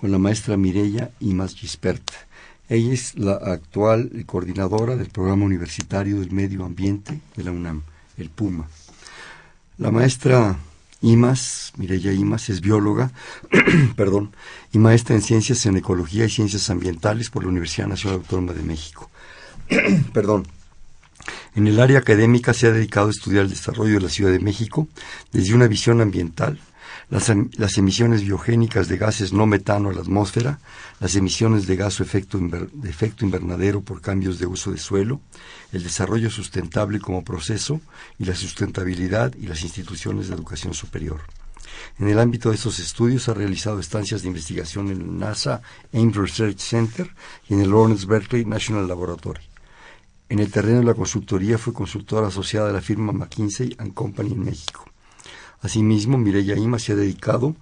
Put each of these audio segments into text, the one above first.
con la maestra Mireya Imas Gispert. Ella es la actual coordinadora del Programa Universitario del Medio Ambiente de la UNAM, el PUMA. La maestra Imas, Mireya Imas, es bióloga, perdón, y maestra en Ciencias en Ecología y Ciencias Ambientales por la Universidad Nacional Autónoma de México. perdón. En el área académica se ha dedicado a estudiar el desarrollo de la Ciudad de México desde una visión ambiental, em, las, emisiones biogénicas de gases no metano a la atmósfera, las emisiones de gas efecto, de efecto invernadero por cambios de uso de suelo, el desarrollo sustentable como proceso y la sustentabilidad y las instituciones de educación superior. En el ámbito de estos estudios ha realizado estancias de investigación en el NASA Ames Research Center y en el Lawrence Berkeley National Laboratory. En el terreno de la consultoría fue consultora asociada de la firma McKinsey Company en México. Asimismo, Mireya Ima se ha dedicado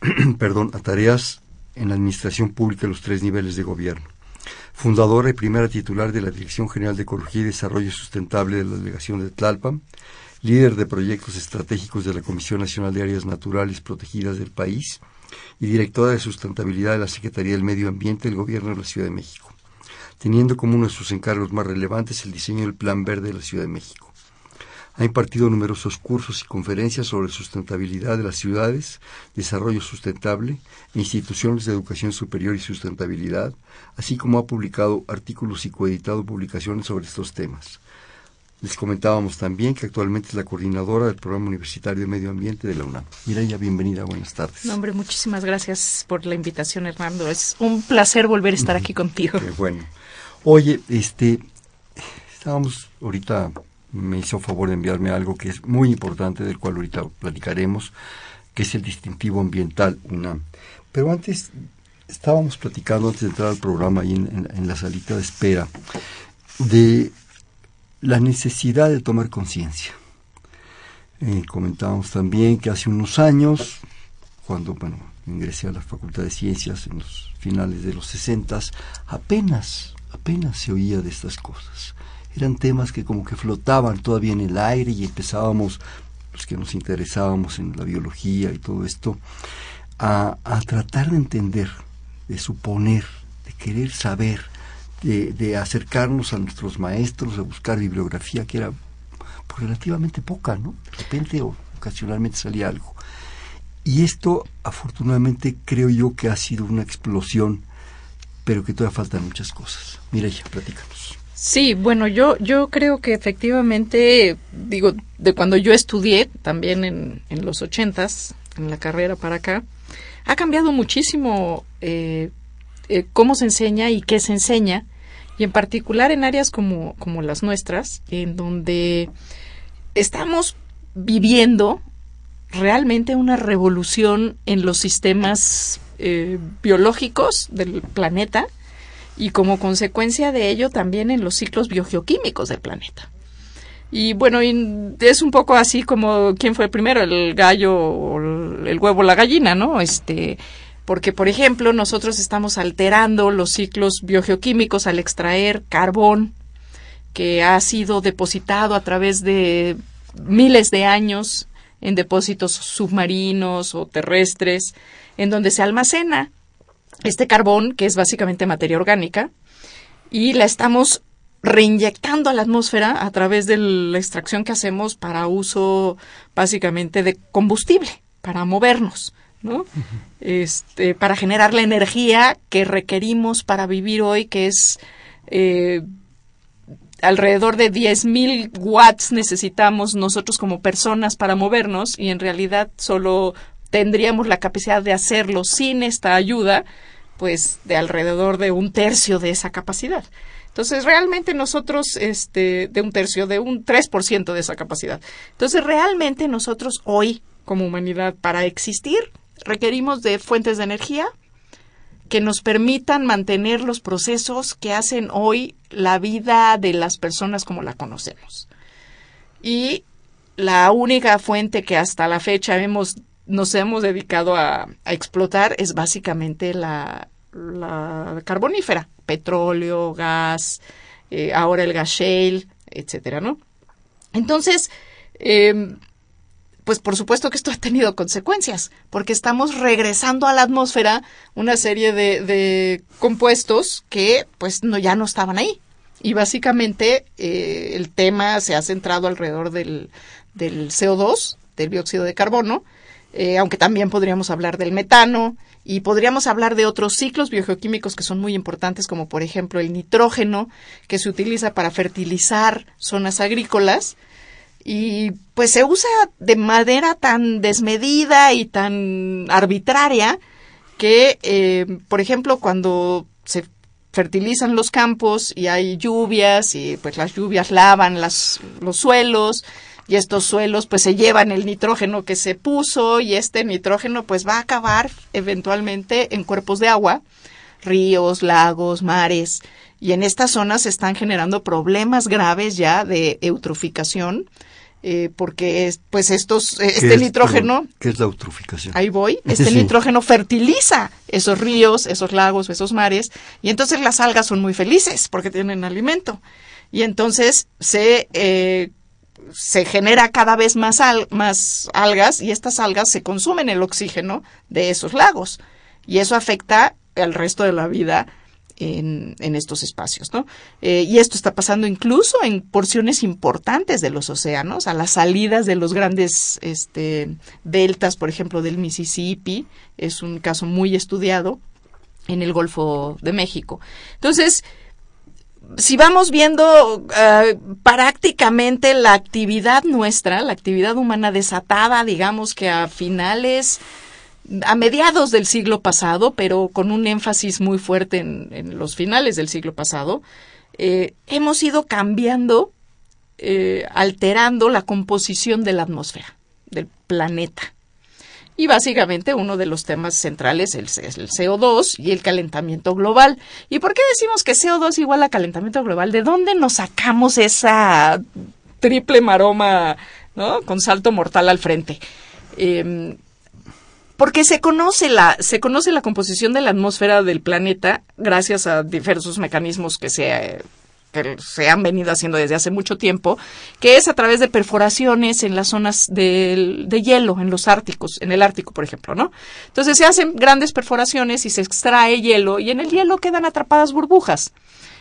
perdón, a tareas en la administración pública de los tres niveles de gobierno. Fundadora y primera titular de la Dirección General de Ecología y Desarrollo Sustentable de la Delegación de Tlalpan, líder de proyectos estratégicos de la Comisión Nacional de Áreas Naturales Protegidas del país y directora de sustentabilidad de la Secretaría del Medio Ambiente del Gobierno de la Ciudad de México teniendo como uno de sus encargos más relevantes el diseño del Plan Verde de la Ciudad de México. Ha impartido numerosos cursos y conferencias sobre sustentabilidad de las ciudades, desarrollo sustentable e instituciones de educación superior y sustentabilidad, así como ha publicado artículos y coeditado publicaciones sobre estos temas. Les comentábamos también que actualmente es la coordinadora del Programa Universitario de Medio Ambiente de la UNAM. Mireya, bienvenida, buenas tardes. No, hombre, muchísimas gracias por la invitación, Hernando. Es un placer volver a estar aquí contigo. Qué bueno. Oye, este, estábamos ahorita, me hizo favor de enviarme algo que es muy importante, del cual ahorita platicaremos, que es el distintivo ambiental UNAM. Pero antes, estábamos platicando antes de entrar al programa ahí en, la salita de espera, de la necesidad de tomar conciencia. Eh, comentábamos también que hace unos años, cuando bueno, ingresé a la Facultad de Ciencias en los finales de los 60, apenas apenas se oía de estas cosas. Eran temas que como que flotaban todavía en el aire y empezábamos, los que nos interesábamos en la biología y todo esto, a, tratar de entender, de suponer, de querer saber, de, acercarnos a nuestros maestros, a buscar bibliografía que era pues, relativamente poca, ¿no? De repente o ocasionalmente salía algo. Y esto, afortunadamente, creo yo que ha sido una explosión pero que todavía faltan muchas cosas. Mireya, platícanos. Sí, bueno, yo, yo creo que efectivamente, digo, de cuando yo estudié, también en, en los ochentas, en la carrera para acá, ha cambiado muchísimo eh, eh, cómo se enseña y qué se enseña, y en particular en áreas como, como las nuestras, en donde estamos viviendo realmente una revolución en los sistemas eh, biológicos del planeta y como consecuencia de ello también en los ciclos biogeoquímicos del planeta. Y bueno, es un poco así como quién fue primero, el gallo el huevo o la gallina, ¿no? Este, porque por ejemplo, nosotros estamos alterando los ciclos biogeoquímicos al extraer carbón que ha sido depositado a través de miles de años en depósitos submarinos o terrestres en donde se almacena este carbón, que es básicamente materia orgánica, y la estamos reinyectando a la atmósfera a través de la extracción que hacemos para uso básicamente de combustible, para movernos, ¿no? Este, para generar la energía que requerimos para vivir hoy, que es eh, alrededor de 10.000 watts necesitamos nosotros como personas para movernos y en realidad solo tendríamos la capacidad de hacerlo sin esta ayuda, pues de alrededor de un tercio de esa capacidad. Entonces, realmente nosotros, este, de un tercio, de un 3% de esa capacidad. Entonces, realmente nosotros hoy, como humanidad, para existir, requerimos de fuentes de energía que nos permitan mantener los procesos que hacen hoy la vida de las personas como la conocemos. Y la única fuente que hasta la fecha hemos, nos hemos dedicado a, explotar es básicamente la, carbonífera, petróleo, gas, eh, ahora el gas shale, etcétera, ¿no? Entonces, em, pues por supuesto que esto ha tenido consecuencias, porque estamos regresando a la atmósfera una serie de, compuestos que pues no, ya no estaban ahí. Y básicamente eh, el tema se ha centrado alrededor del, del CO2, del dióxido de carbono, eh, aunque también podríamos hablar del metano y podríamos hablar de otros ciclos biogeoquímicos que son muy importantes, como por ejemplo el nitrógeno, que se utiliza para fertilizar zonas agrícolas. Y pues se usa de manera tan desmedida y tan arbitraria que, eh, por ejemplo, cuando se fertilizan los campos y hay lluvias y pues las lluvias lavan las, los suelos y estos suelos pues se llevan el nitrógeno que se puso y este nitrógeno pues va a acabar eventualmente en cuerpos de agua, ríos, lagos, mares. Y en estas zonas se están generando problemas graves ya de eutroficación eh, porque pues estos eh, este nitrógeno ¿qué es la eutroficación? Ahí voy, este nitrógeno fertiliza esos ríos, esos lagos, esos mares y entonces las algas son muy felices porque tienen alimento. Y entonces se eh, se genera cada vez más, más algas y estas algas se consumen el oxígeno de esos lagos y eso afecta al resto de la vida en, estos espacios, ¿no? Eh, y esto está pasando incluso en porciones importantes de los océanos, a las salidas de los grandes este, deltas, por ejemplo, del Mississippi, es un caso muy estudiado en el Golfo de México. Entonces, si vamos viendo eh, prácticamente la actividad nuestra, la actividad humana desatada, digamos que a finales a mediados del siglo pasado, pero con un énfasis muy fuerte en, los finales del siglo pasado, eh, hemos ido cambiando, eh, alterando la composición de la atmósfera, del planeta. Y básicamente uno de los temas centrales es el, CO2 y el calentamiento global. ¿Y por qué decimos que CO2 igual a calentamiento global? ¿De dónde nos sacamos esa triple maroma, ¿no? Con salto mortal al frente. Em, porque se conoce la se conoce la composición de la atmósfera del planeta gracias a diversos mecanismos que se que se han venido haciendo desde hace mucho tiempo, que es a través de perforaciones en las zonas de, de, hielo, en los árticos, en el Ártico, por ejemplo, ¿no? Entonces se hacen grandes perforaciones y se extrae hielo y en el hielo quedan atrapadas burbujas.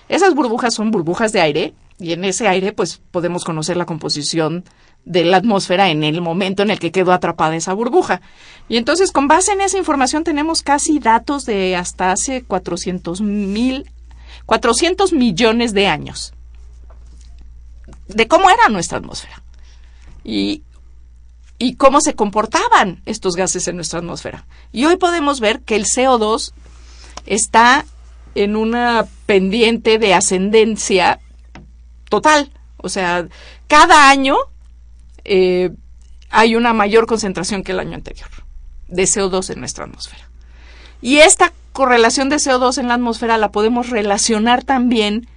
Esas burbujas son burbujas de aire y en ese aire pues podemos conocer la composición de la atmósfera en el momento en el que quedó atrapada esa burbuja. Y entonces, con base en esa información, tenemos casi datos de hasta hace 400 mil, 400 millones de años de cómo era nuestra atmósfera y, y cómo se comportaban estos gases en nuestra atmósfera. Y hoy podemos ver que el CO2 está en una pendiente de ascendencia total. O sea, cada año eh, hay una mayor concentración que el año anterior de CO2 en nuestra atmósfera. Y esta correlación de CO2 en la atmósfera la podemos relacionar también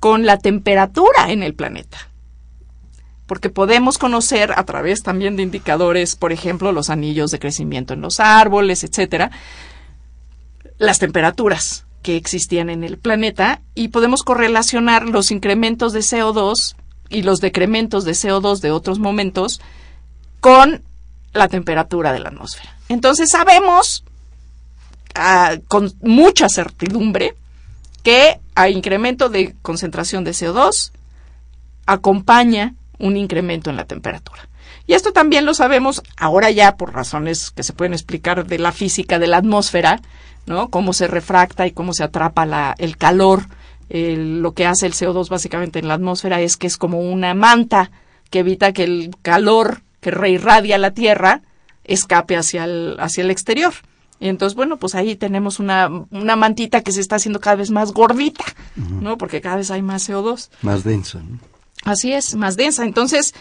con la temperatura en el planeta. Porque podemos conocer a través también de indicadores, por ejemplo, los anillos de crecimiento en los árboles, etcétera, las temperaturas que existían en el planeta y podemos correlacionar los incrementos de CO2 y los decrementos de CO2 de otros momentos con la temperatura de la atmósfera. Entonces sabemos con mucha certidumbre que a incremento de concentración de CO2 acompaña un incremento en la temperatura. Y esto también lo sabemos ahora ya por razones que se pueden explicar de la física de la atmósfera, ¿no? Cómo se refracta y cómo se atrapa la, el calor lo que hace el CO2 básicamente en la atmósfera es que es como una manta que evita que el calor que reirradia la Tierra escape hacia el, hacia el exterior. Y entonces, bueno, pues ahí tenemos una, una mantita que se está haciendo cada vez más gordita, ¿no? Porque cada vez hay más CO2. Más densa, Así es, más densa. Entonces,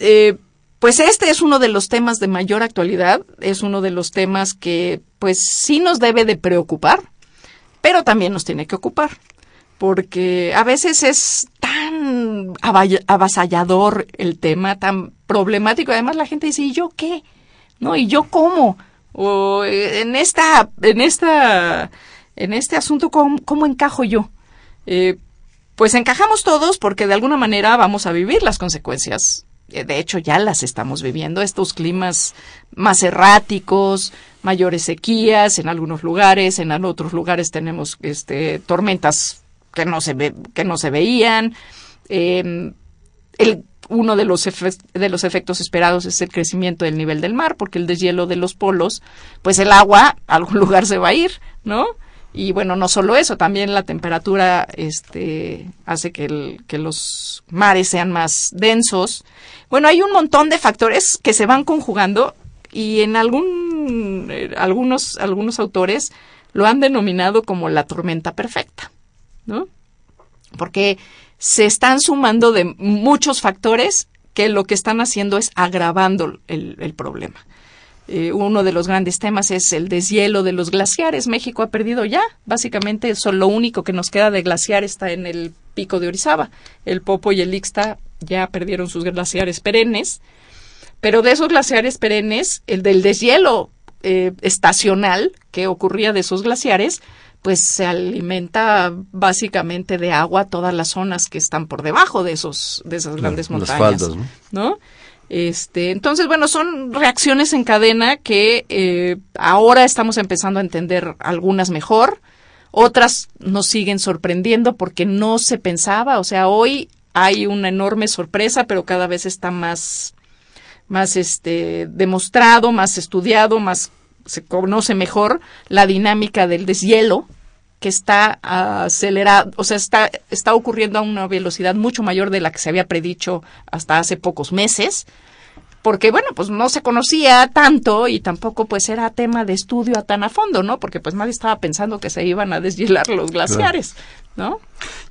eh, pues este es uno de los temas de mayor actualidad, es uno de los temas que pues sí nos debe de preocupar, pero también nos tiene que ocupar, porque a veces es tan avasallador el tema, tan problemático, además la gente dice, ¿y yo qué? ¿No? ¿Y yo cómo? O eh, en esta, en esta, en este asunto, ¿cómo, encajo yo? Eh, pues encajamos todos porque de alguna manera vamos a vivir las consecuencias. Eh, de hecho, ya las estamos viviendo, estos climas más erráticos, mayores sequías en algunos lugares, en otros lugares tenemos este, tormentas que no se, ve, que no se veían. Em, el, uno de los, de los efectos esperados es el crecimiento del nivel del mar, porque el deshielo de los polos, pues el agua a algún lugar se va a ir, ¿no? Y bueno, no solo eso, también la temperatura este, hace que, el, que los mares sean más densos. Bueno, hay un montón de factores que se van conjugando y en algún, eh, algunos, algunos autores lo han denominado como la tormenta perfecta, ¿no? Porque se están sumando de muchos factores que lo que están haciendo es agravando el, problema. Eh, uno de los grandes temas es el deshielo de los glaciares. México ha perdido ya, básicamente, eso, lo único que nos queda de glaciar está en el pico de Orizaba. El Popo y el Ixta ya perdieron sus glaciares perennes, pero de esos glaciares perennes, el del deshielo eh, estacional que ocurría de esos glaciares, pues se alimenta básicamente de agua todas las zonas que están por debajo de esos de esas grandes montañas, ¿no? Este, entonces, bueno, son reacciones en cadena que eh, ahora estamos empezando a entender algunas mejor, otras nos siguen sorprendiendo porque no se pensaba, o sea, hoy hay una enorme sorpresa, pero cada vez está más, más este, demostrado, más estudiado, más se conoce mejor la dinámica del deshielo que está acelerado, o sea, está, está ocurriendo a una velocidad mucho mayor de la que se había predicho hasta hace pocos meses, porque bueno, pues no se conocía tanto y tampoco pues era tema de estudio a tan a fondo, ¿no? Porque pues nadie estaba pensando que se iban a deshielar los glaciares, ¿no?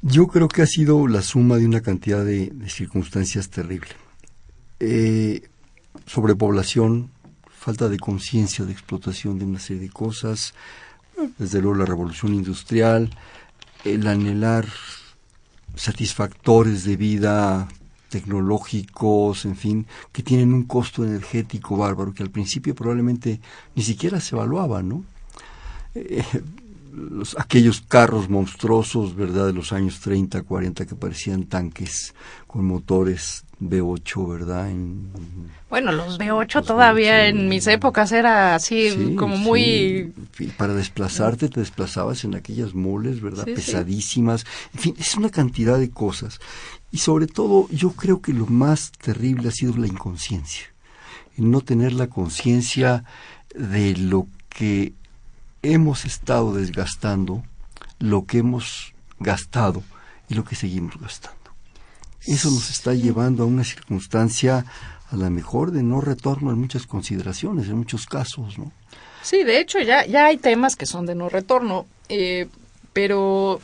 Yo creo que ha sido la suma de una cantidad de, circunstancias terrible. Eh, sobrepoblación, falta de conciencia de explotación de una serie de cosas, desde luego la revolución industrial, el anhelar satisfactores de vida tecnológicos, en fin, que tienen un costo energético bárbaro que al principio probablemente ni siquiera se evaluaba, ¿no? Eh, los, aquellos carros monstruosos, ¿verdad?, de los años 30, 40 que parecían tanques con motores V8, ¿verdad? bueno, los V8 todavía en mis épocas era así como muy... Para desplazarte te desplazabas en aquellas moles, ¿verdad? Pesadísimas. En fin, es una cantidad de cosas. Y sobre todo, yo creo que lo más terrible ha sido la inconsciencia. El no tener la conciencia de lo que hemos estado desgastando, lo que hemos gastado y lo que seguimos gastando. Eso nos está llevando a una circunstancia a la mejor de no retorno en muchas consideraciones, en muchos casos, ¿no? Sí, de hecho ya, ya hay temas que son de no retorno, eh, pero,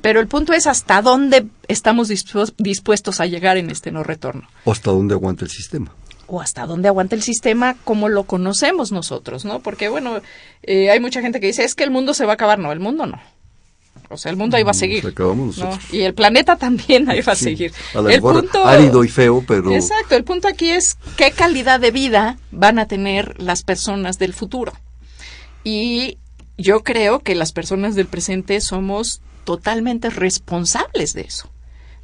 pero el punto es hasta dónde estamos dispuestos a llegar en este no retorno. O hasta dónde aguanta el sistema o hasta dónde aguanta el sistema como lo conocemos nosotros, ¿no? Porque, bueno, eh, hay mucha gente que dice, es que el mundo se va a acabar. No, el mundo no. O sea, el mundo ahí va a seguir. Y el planeta también ahí va a seguir. el punto árido y feo, pero Exacto, el punto aquí es qué calidad de vida van a tener las personas del futuro. Y yo creo que las personas del presente somos totalmente responsables de eso.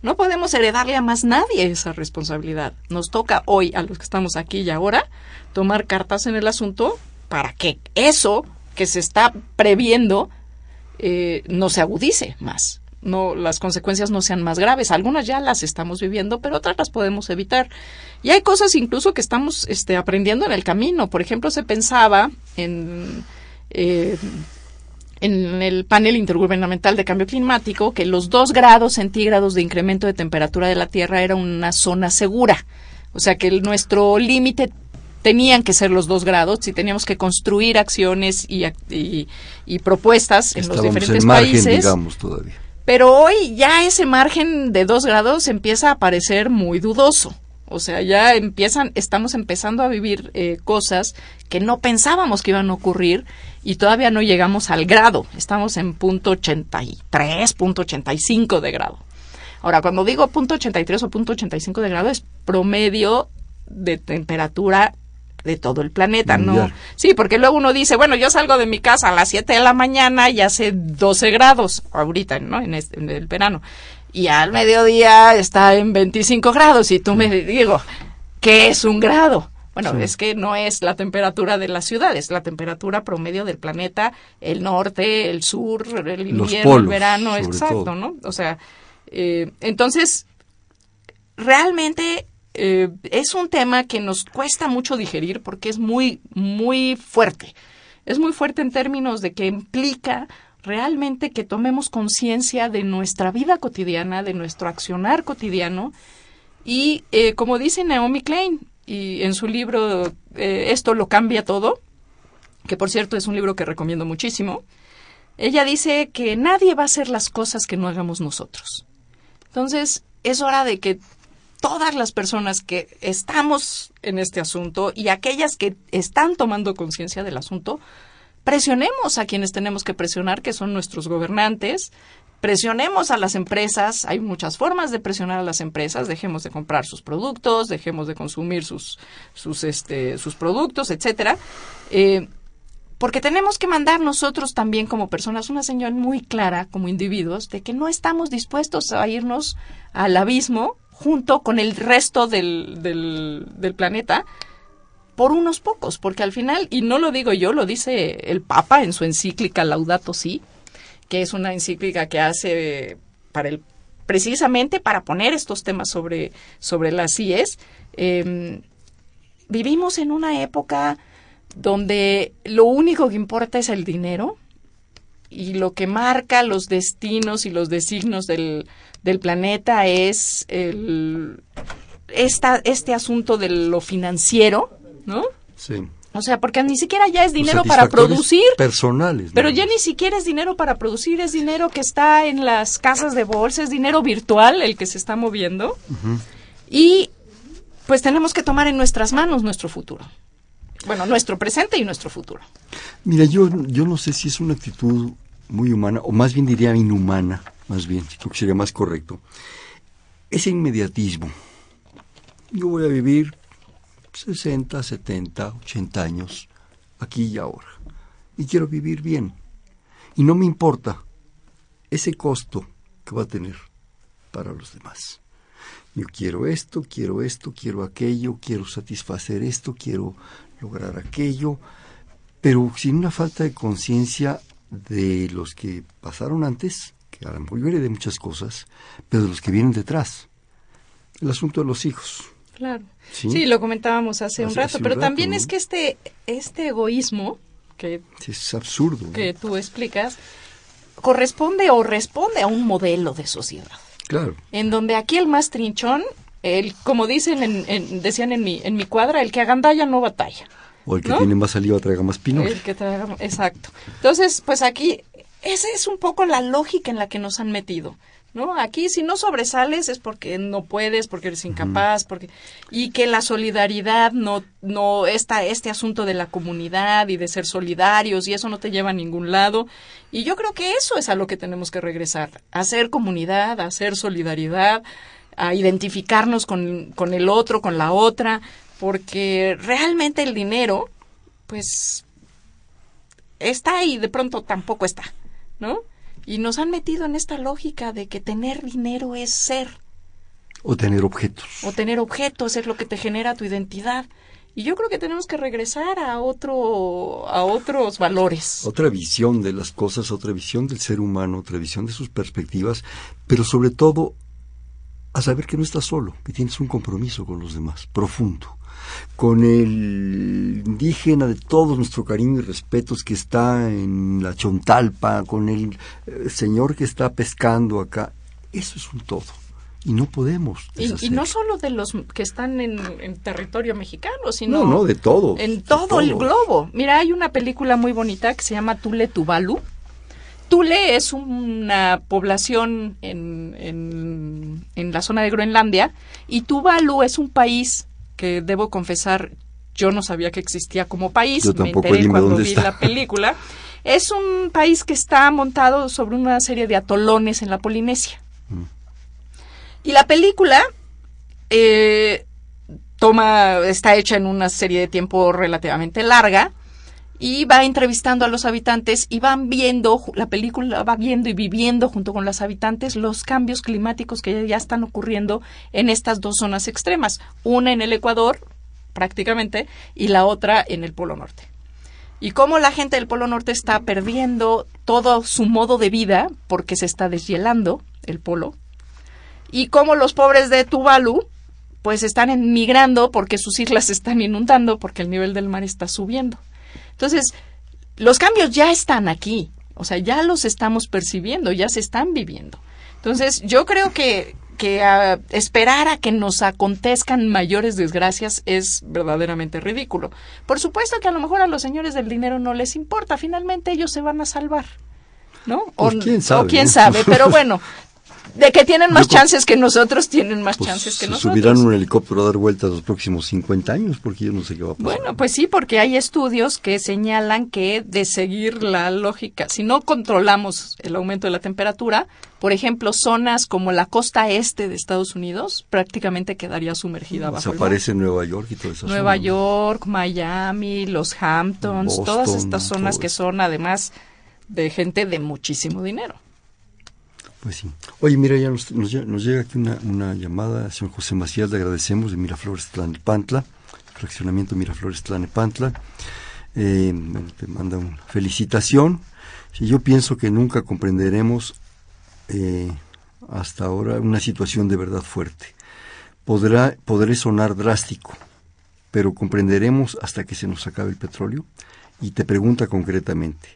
No podemos heredarle a más nadie esa responsabilidad. Nos toca hoy, a los que estamos aquí y ahora, tomar cartas en el asunto para que eso que se está previendo eh, no se agudice más. No, las consecuencias no sean más graves. Algunas ya las estamos viviendo, pero otras las podemos evitar. Y hay cosas incluso que estamos este, aprendiendo en el camino. Por ejemplo, se pensaba en, eh, en el panel intergubernamental de cambio climático que los dos grados centígrados de incremento de temperatura de la Tierra era una zona segura. O sea que nuestro límite tenían que ser los dos grados y teníamos que construir acciones y, y, propuestas en los diferentes países. Digamos, todavía. Pero hoy ya ese margen de dos grados empieza a parecer muy dudoso, O sea, ya empiezan, estamos empezando a vivir eh, cosas que no pensábamos que iban a ocurrir y todavía no llegamos al grado. Estamos en punto 83, punto 85 de grado. Ahora, cuando digo punto 83 o punto 85 de grado es promedio de temperatura de todo el planeta, ¿no? Sí, porque luego uno dice, bueno, yo salgo de mi casa a las 7 de la mañana y hace 12 grados ahorita, ¿no? En, este, en el verano. Y al mediodía está en 25 grados y tú me digo, ¿qué es un grado? Bueno, es que no es la temperatura de la ciudad, es la temperatura promedio del planeta, el norte, el sur, el invierno, el verano, exacto, ¿no? O sea, eh, entonces, realmente eh, es un tema que nos cuesta mucho digerir porque es muy, muy fuerte. Es muy fuerte en términos de que implica realmente que tomemos conciencia de nuestra vida cotidiana, de nuestro accionar cotidiano. Y eh, como dice Naomi Klein y en su libro eh, Esto lo cambia todo, que por cierto es un libro que recomiendo muchísimo, ella dice que nadie va a hacer las cosas que no hagamos nosotros. Entonces, es hora de que todas las personas que estamos en este asunto y aquellas que están tomando conciencia del asunto, presionemos a quienes tenemos que presionar, que son nuestros gobernantes, presionemos a las empresas, hay muchas formas de presionar a las empresas, dejemos de comprar sus productos, dejemos de consumir sus, sus, este, sus productos, etcétera, eh, porque tenemos que mandar nosotros también como personas una señal muy clara, como individuos, de que no estamos dispuestos a irnos al abismo junto con el resto del, del, planeta por unos pocos, porque al final, y no lo digo yo, lo dice el Papa en su encíclica Laudato Si, que es una encíclica que hace para el precisamente para poner estos temas sobre, sobre las CIES. Em, vivimos en una época donde lo único que importa es el dinero y lo que marca los destinos y los designos del, del planeta es el, esta, este asunto de lo financiero, ¿no? Sí. O sea, porque ni siquiera ya es dinero para producir. Personales. Pero ya ni siquiera es dinero para producir, es dinero que está en las casas de bolsa, es dinero virtual el que se está moviendo. Y pues tenemos que tomar en nuestras manos nuestro futuro. Bueno, nuestro presente y nuestro futuro. Mira, yo, yo no sé si es una actitud muy humana, o más bien diría inhumana, más bien, si que sería más correcto, ese inmediatismo. Yo voy a vivir 60, 70, 80 años, aquí y ahora, y quiero vivir bien. Y no me importa ese costo que va a tener para los demás. Yo quiero esto, quiero esto, quiero aquello, quiero satisfacer esto, quiero lograr aquello, pero sin una falta de conciencia de los que pasaron antes que a lo mejor de muchas cosas, pero de los que vienen detrás. El asunto de los hijos. Claro. Sí, lo comentábamos hace, un rato, pero también es que este, este egoísmo que es absurdo que tú explicas corresponde o responde a un modelo de sociedad. Claro. En donde aquí el más trinchón, el, como dicen en, decían en mi, en mi cuadra, el que agandalla no batalla. O el que tiene más saliva traiga más pino. El que traiga, exacto. Entonces, pues aquí esa es un poco la lógica en la que nos han metido. ¿No? Aquí si no sobresales es porque no puedes, porque eres incapaz, porque y que la solidaridad no no está este asunto de la comunidad y de ser solidarios y eso no te lleva a ningún lado. Y yo creo que eso es a lo que tenemos que regresar, a hacer comunidad, a hacer solidaridad, a identificarnos con, con el otro, con la otra, porque realmente el dinero pues está y de pronto tampoco está. ¿No? Y nos han metido en esta lógica de que tener dinero es ser. O tener objetos. O tener objetos es lo que te genera tu identidad. Y yo creo que tenemos que regresar a otro, a otros valores. Otra visión de las cosas, otra visión del ser humano, otra visión de sus perspectivas, pero sobre todo a saber que no estás solo, que tienes un compromiso con los demás, profundo con el indígena de todo nuestro cariño y respetos que está en la Chontalpa, con el eh, señor que está pescando acá. Eso es un todo. Y no podemos. Y, no solo de los que están en, territorio mexicano, sino. No, no, de todo. En todo el globo. Mira, hay una película muy bonita que se llama Tule Tuvalu, Tule es una población en, en, en, la zona de Groenlandia y Tuvalu es un país que debo confesar yo no sabía que existía como país, Yo me tampoco, enteré cuando dónde vi está. la película. Es un país que está montado sobre una serie de atolones en la Polinesia. Mm. Y la película eh, toma, está hecha en una serie de tiempo relativamente larga y va entrevistando a los habitantes y van viendo, la película va viendo y viviendo junto con los habitantes los cambios climáticos que ya están ocurriendo en estas dos zonas extremas, una en el Ecuador prácticamente y la otra en el Polo Norte. Y cómo la gente del Polo Norte está perdiendo todo su modo de vida porque se está deshielando el polo y cómo los pobres de Tuvalu pues están emigrando porque sus islas se están inundando porque el nivel del mar está subiendo. Entonces, los cambios ya están aquí, o sea, ya los estamos percibiendo, ya se están viviendo. Entonces, yo creo que, que ah, esperar a que nos acontezcan mayores desgracias es verdaderamente ridículo. Por supuesto que a lo mejor a los señores del dinero no les importa, finalmente ellos se van a salvar. ¿No? Pues, quién sabe, o quién sabe, pero bueno, de que tienen más Yo chances que nosotros, tienen más Pues, chances que se nosotros. subirán un helicóptero a dar vueltas los próximos 50 años, porque yo no sé qué va a pasar. Bueno, pues sí, porque hay estudios que señalan que de seguir la lógica, si no controlamos el aumento de la temperatura, por ejemplo, zonas como la costa este de Estados Unidos prácticamente quedaría sumergida bajo el mar. Desaparece Nueva York y toda esa Nueva. York, Miami, los Hamptons, Boston, todas estas zonas que son además de gente de muchísimo dinero. Pues sí. Oye, mira, ya nos, nos nos llega aquí una, una llamada, señor José Macías, le agradecemos, de Miraflores Tlanepantla, fraccionamiento Miraflores Tlanepantla. Eh, te manda una felicitación. Yo pienso que nunca comprenderemos eh, hasta ahora una situación de verdad fuerte. Podrá, podré sonar drástico, pero comprenderemos hasta que se nos acabe el petróleo. Y te pregunta concretamente,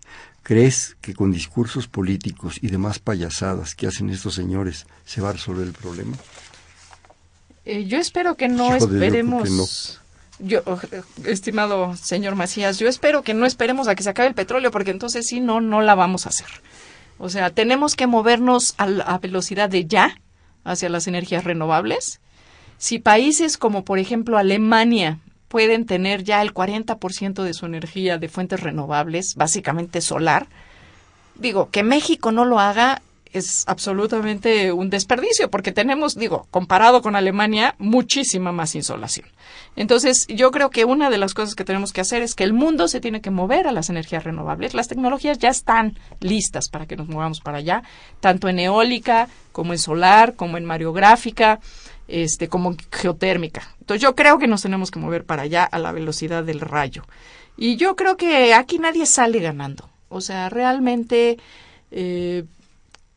¿crees que con discursos políticos y demás payasadas que hacen estos señores se va a resolver el problema? Eh, yo espero que no Hijo esperemos. Yo, eh, estimado señor Macías, yo espero que no esperemos a que se acabe el petróleo, porque entonces sí, no, no la vamos a hacer. O sea, tenemos que movernos a, la- a velocidad de ya hacia las energías renovables. Si países como, por ejemplo, Alemania pueden tener ya el 40% de su energía de fuentes renovables, básicamente solar, digo, que México no lo haga es absolutamente un desperdicio, porque tenemos, digo, comparado con Alemania, muchísima más insolación. Entonces, yo creo que una de las cosas que tenemos que hacer es que el mundo se tiene que mover a las energías renovables. Las tecnologías ya están listas para que nos movamos para allá, tanto en eólica, como en solar, como en mareográfica, este, como geotérmica. Entonces, yo creo que nos tenemos que mover para allá a la velocidad del rayo. Y yo creo que aquí nadie sale ganando. O sea, realmente eh,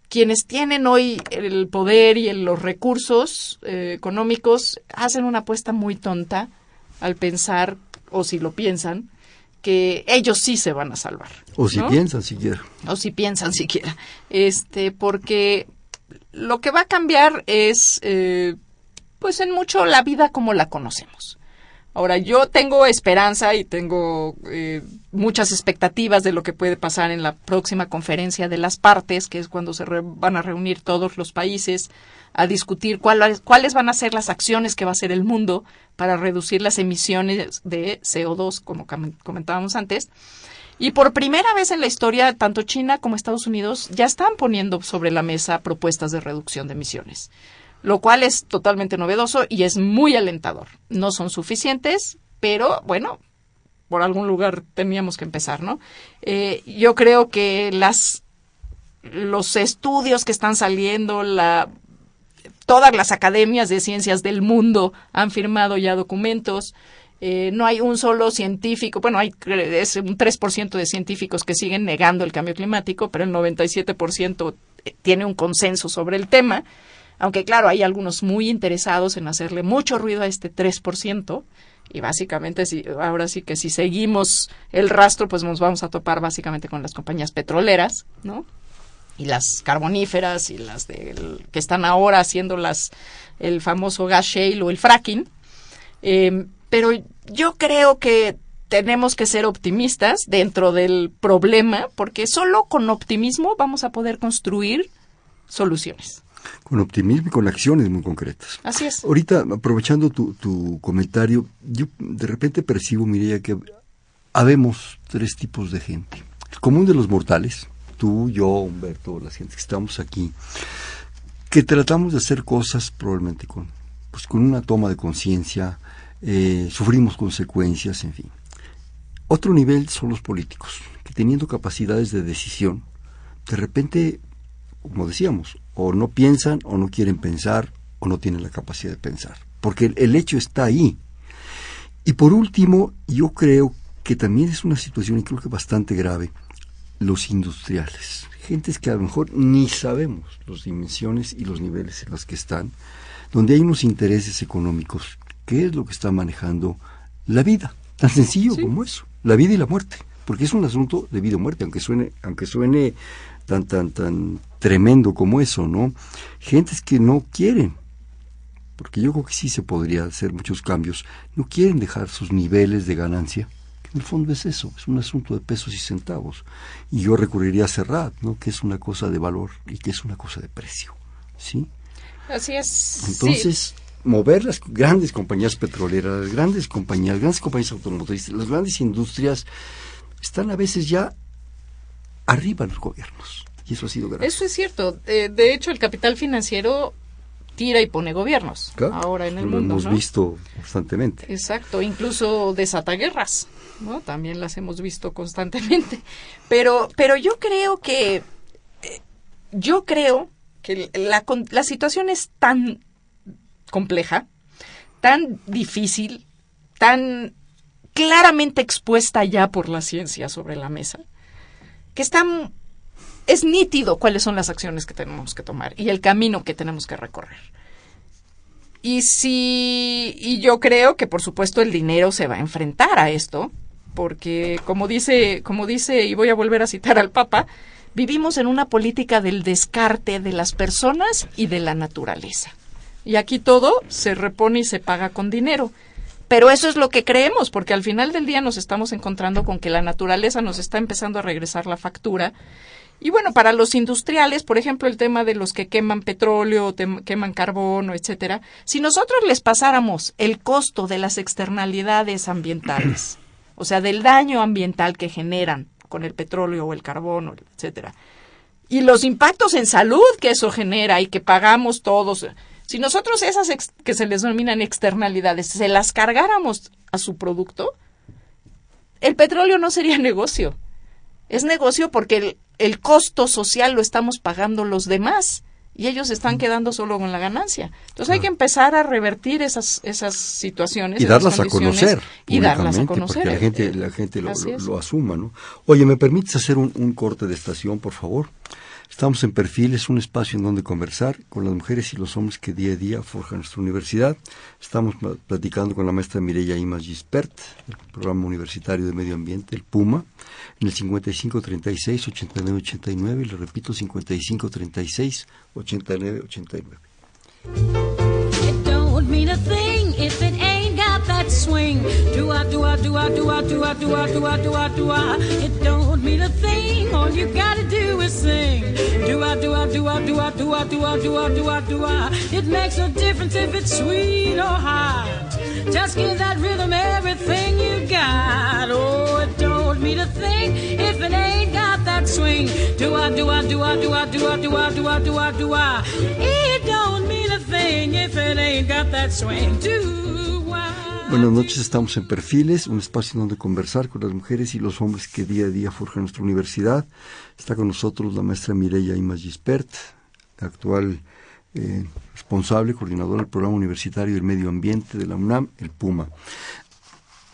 quienes tienen hoy el poder y el- los recursos eh, económicos hacen una apuesta muy tonta al pensar, o si lo piensan, que ellos sí se van a salvar. O si ¿no? piensan siquiera. o si piensan siquiera, este, porque lo que va a cambiar es, eh, pues en mucho la vida como la conocemos. Ahora, yo tengo esperanza y tengo eh, muchas expectativas de lo que puede pasar en la próxima conferencia de las partes, que es cuando se re- van a reunir todos los países a discutir cuáles, cuáles van a ser las acciones que va a hacer el mundo para reducir las emisiones de CO2, como comentábamos antes. Y por primera vez en la historia, tanto China como Estados Unidos ya están poniendo sobre la mesa propuestas de reducción de emisiones, lo cual es totalmente novedoso y es muy alentador. No son suficientes, pero bueno, por algún lugar teníamos que empezar, ¿no? Eh, yo creo que las los estudios que están saliendo, la todas las academias de ciencias del mundo han firmado ya documentos. Eh, no hay un solo científico, bueno, hay es un 3% de científicos que siguen negando el cambio climático, pero el 97% tiene un consenso sobre el tema. Aunque claro, hay algunos muy interesados en hacerle mucho ruido a este 3%. Y básicamente, si, ahora sí que si seguimos el rastro, pues nos vamos a topar básicamente con las compañías petroleras, ¿no? y las carboníferas y las del, que están ahora haciendo las el famoso gas shale o el fracking. Eh, pero yo creo que tenemos que ser optimistas dentro del problema, porque solo con optimismo vamos a poder construir soluciones. Con optimismo y con acciones muy concretas. Así es. Ahorita, aprovechando tu, tu comentario, yo de repente percibo, Mireya, que habemos tres tipos de gente. El común de los mortales, tú, yo, Humberto, la gente que estamos aquí, que tratamos de hacer cosas probablemente con, pues, con una toma de conciencia, eh, sufrimos consecuencias, en fin. Otro nivel son los políticos, que teniendo capacidades de decisión, de repente, como decíamos, o no piensan o no quieren pensar o no tienen la capacidad de pensar, porque el, el hecho está ahí. Y por último, yo creo que también es una situación, y creo que bastante grave, los industriales. Gentes que a lo mejor ni sabemos las dimensiones y los niveles en los que están, donde hay unos intereses económicos. ¿Qué es lo que está manejando la vida? Tan sencillo como eso, la vida y la muerte, porque es un asunto de vida o muerte, aunque suene, aunque suene tan, tan, tan tremendo como eso, ¿no? Gentes que no quieren, porque yo creo que sí se podría hacer muchos cambios, no quieren dejar sus niveles de ganancia en el fondo es eso, es un asunto de pesos y centavos. Y yo recurriría a Serrat, ¿no? que es una cosa de valor y que es una cosa de precio. ¿sí? Así es. Entonces, mover las grandes compañías petroleras, las grandes compañías, las grandes compañías automotrices, las grandes industrias, están a veces ya arriba los gobiernos. Y eso ha sido grave. Eso es cierto. Eh, de hecho, el capital financiero tira y pone gobiernos ahora en el lo mundo. hemos visto constantemente. Exacto, incluso desata guerras, ¿no? También las hemos visto constantemente. Pero, pero yo creo que, eh, yo creo que la, la situación es tan compleja, tan difícil, tan claramente expuesta ya por la ciencia sobre la mesa, que está es nítido cuáles son las acciones que tenemos que tomar y el camino que tenemos que recorrer. Y si y yo creo que por supuesto el dinero se va a enfrentar a esto, porque como dice, como dice y voy a volver a citar al Papa, vivimos en una política del descarte de las personas y de la naturaleza. Y aquí todo se repone y se paga con dinero. Pero eso es lo que creemos, porque al final del día nos estamos encontrando con que la naturaleza nos está empezando a regresar la factura. Y bueno, para los industriales, por ejemplo, el tema de los que queman petróleo, queman carbono, etcétera, si nosotros les pasáramos el costo de las externalidades ambientales, o sea, del daño ambiental que generan con el petróleo o el carbono, etcétera, y los impactos en salud que eso genera y que pagamos todos, si nosotros esas ex- que se les denominan externalidades se las cargáramos a su producto, el petróleo no sería negocio. Es negocio porque el, el costo social lo estamos pagando los demás y ellos están quedando solo con la ganancia. Entonces hay que empezar a revertir esas, esas situaciones. y darlas a conocer y darlas a conocer. porque la gente la gente lo, lo asuma no oye me permites hacer un, un corte de estación por favor estamos en perfil es un espacio en donde conversar con las mujeres y los hombres que día a día forjan nuestra universidad. Estamos pla- platicando con la maestra Mireya Imas Gispert del programa universitario de medio ambiente el Puma en el 5536 8989 y le repito 5536 Do I, do I, do I, do I, do I, do I, do I, do I, do I? It don't mean a thing. All you gotta do is sing. Do I, do I, do I, do I, do I, do I, do I, do I, do I? It makes no difference if it's sweet or hot. Just give that rhythm everything you got. Oh, it don't mean a thing if it ain't got that swing. Do I, do I, do I, do I, do I, do I, do I, do I, do I? It don't mean a thing if it ain't got that swing. Do? Buenas noches, estamos en Perfiles, un espacio donde conversar con las mujeres y los hombres que día a día forjan nuestra universidad. Está con nosotros la maestra Mireya Imas Gispert, actual eh, responsable, coordinadora del programa universitario del medio ambiente de la UNAM, el PUMA.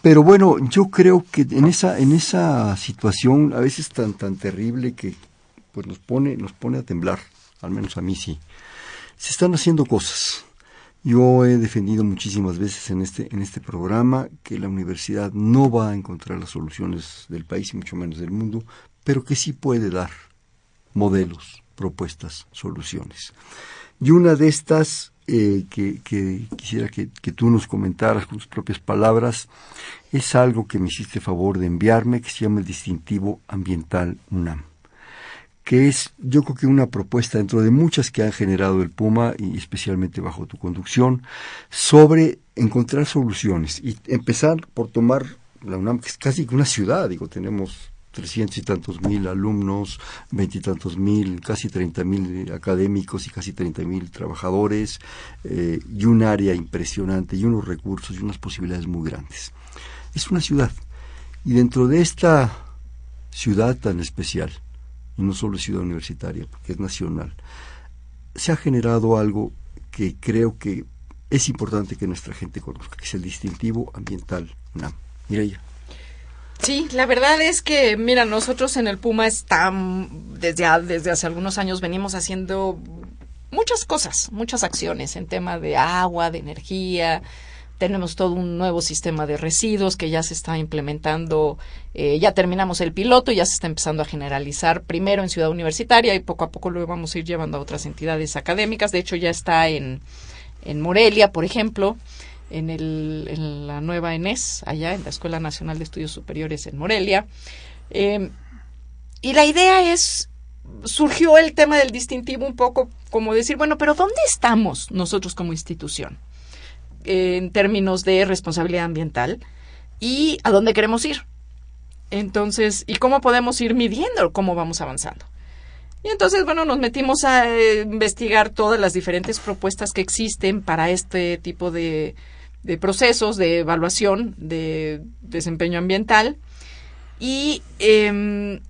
Pero bueno, yo creo que en esa, en esa situación a veces tan, tan terrible que pues nos pone, nos pone a temblar, al menos a mí sí. Se están haciendo cosas. Yo he defendido muchísimas veces en este, en este programa que la universidad no va a encontrar las soluciones del país y mucho menos del mundo, pero que sí puede dar modelos, propuestas, soluciones. Y una de estas eh, que, que quisiera que, que tú nos comentaras con tus propias palabras es algo que me hiciste favor de enviarme, que se llama el distintivo ambiental UNAM que es yo creo que una propuesta dentro de muchas que han generado el Puma y especialmente bajo tu conducción sobre encontrar soluciones y empezar por tomar la UNAM que es casi una ciudad, digo, tenemos trescientos y tantos mil alumnos, veintitantos mil, casi treinta mil académicos y casi treinta mil trabajadores, eh, y un área impresionante, y unos recursos y unas posibilidades muy grandes. Es una ciudad. Y dentro de esta ciudad tan especial, no solo es ciudad universitaria, porque es nacional, se ha generado algo que creo que es importante que nuestra gente conozca, que es el distintivo ambiental UNAM. ella. Sí, la verdad es que, mira, nosotros en el Puma estamos, desde, desde hace algunos años venimos haciendo muchas cosas, muchas acciones en tema de agua, de energía. Tenemos todo un nuevo sistema de residuos que ya se está implementando. Eh, ya terminamos el piloto ya se está empezando a generalizar primero en Ciudad Universitaria y poco a poco lo vamos a ir llevando a otras entidades académicas. De hecho, ya está en, en Morelia, por ejemplo en, el, en la nueva ENES, allá en la Escuela Nacional de Estudios Superiores en Morelia. Eh, y la idea es, surgió el tema del distintivo un poco como decir, bueno, pero ¿dónde estamos nosotros como institución en términos de responsabilidad ambiental y a dónde queremos ir? Entonces, ¿y cómo podemos ir midiendo cómo vamos avanzando? Y entonces, bueno, nos metimos a eh, investigar todas las diferentes propuestas que existen para este tipo de, procesos de evaluación de desempeño ambiental. Y em,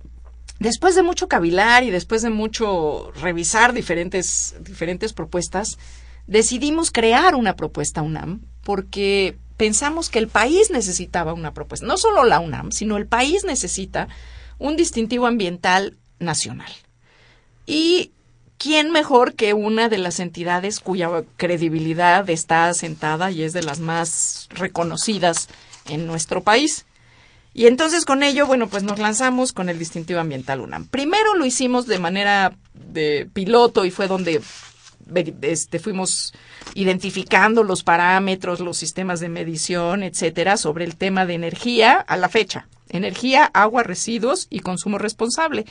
después de mucho cavilar y después de mucho revisar diferentes, diferentes propuestas, decidimos crear una propuesta UNAM porque pensamos que el país necesitaba una propuesta. No solo la UNAM, sino el país necesita un distintivo ambiental nacional. Y ¿quién mejor que una de las entidades cuya credibilidad está asentada y es de las más reconocidas en nuestro país? Y entonces con ello, bueno, pues nos lanzamos con el distintivo ambiental UNAM. Primero lo hicimos de manera de piloto y fue donde este, fuimos identificando los parámetros, los sistemas de medición, etcétera, sobre el tema de energía a la fecha. Energía, agua, residuos y consumo responsable.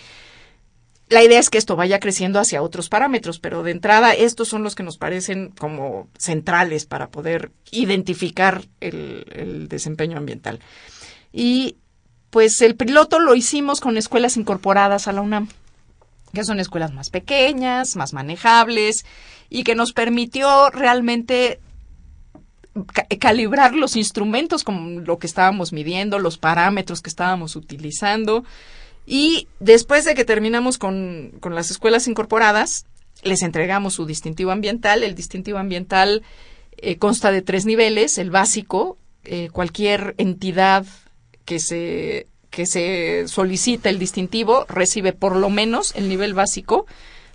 La idea es que esto vaya creciendo hacia otros parámetros, pero de entrada estos son los que nos parecen como centrales para poder identificar el, desempeño ambiental. Y pues el piloto lo hicimos con escuelas incorporadas a la UNAM, que son escuelas más pequeñas, más manejables y que nos permitió realmente calibrar los instrumentos como lo que estábamos midiendo, los parámetros que estábamos utilizando y después de que terminamos con, con las escuelas incorporadas, les entregamos su distintivo ambiental. El distintivo ambiental eh, consta de tres niveles. El básico, eh, cualquier entidad que se, que se solicita el distintivo recibe por lo menos el nivel básico,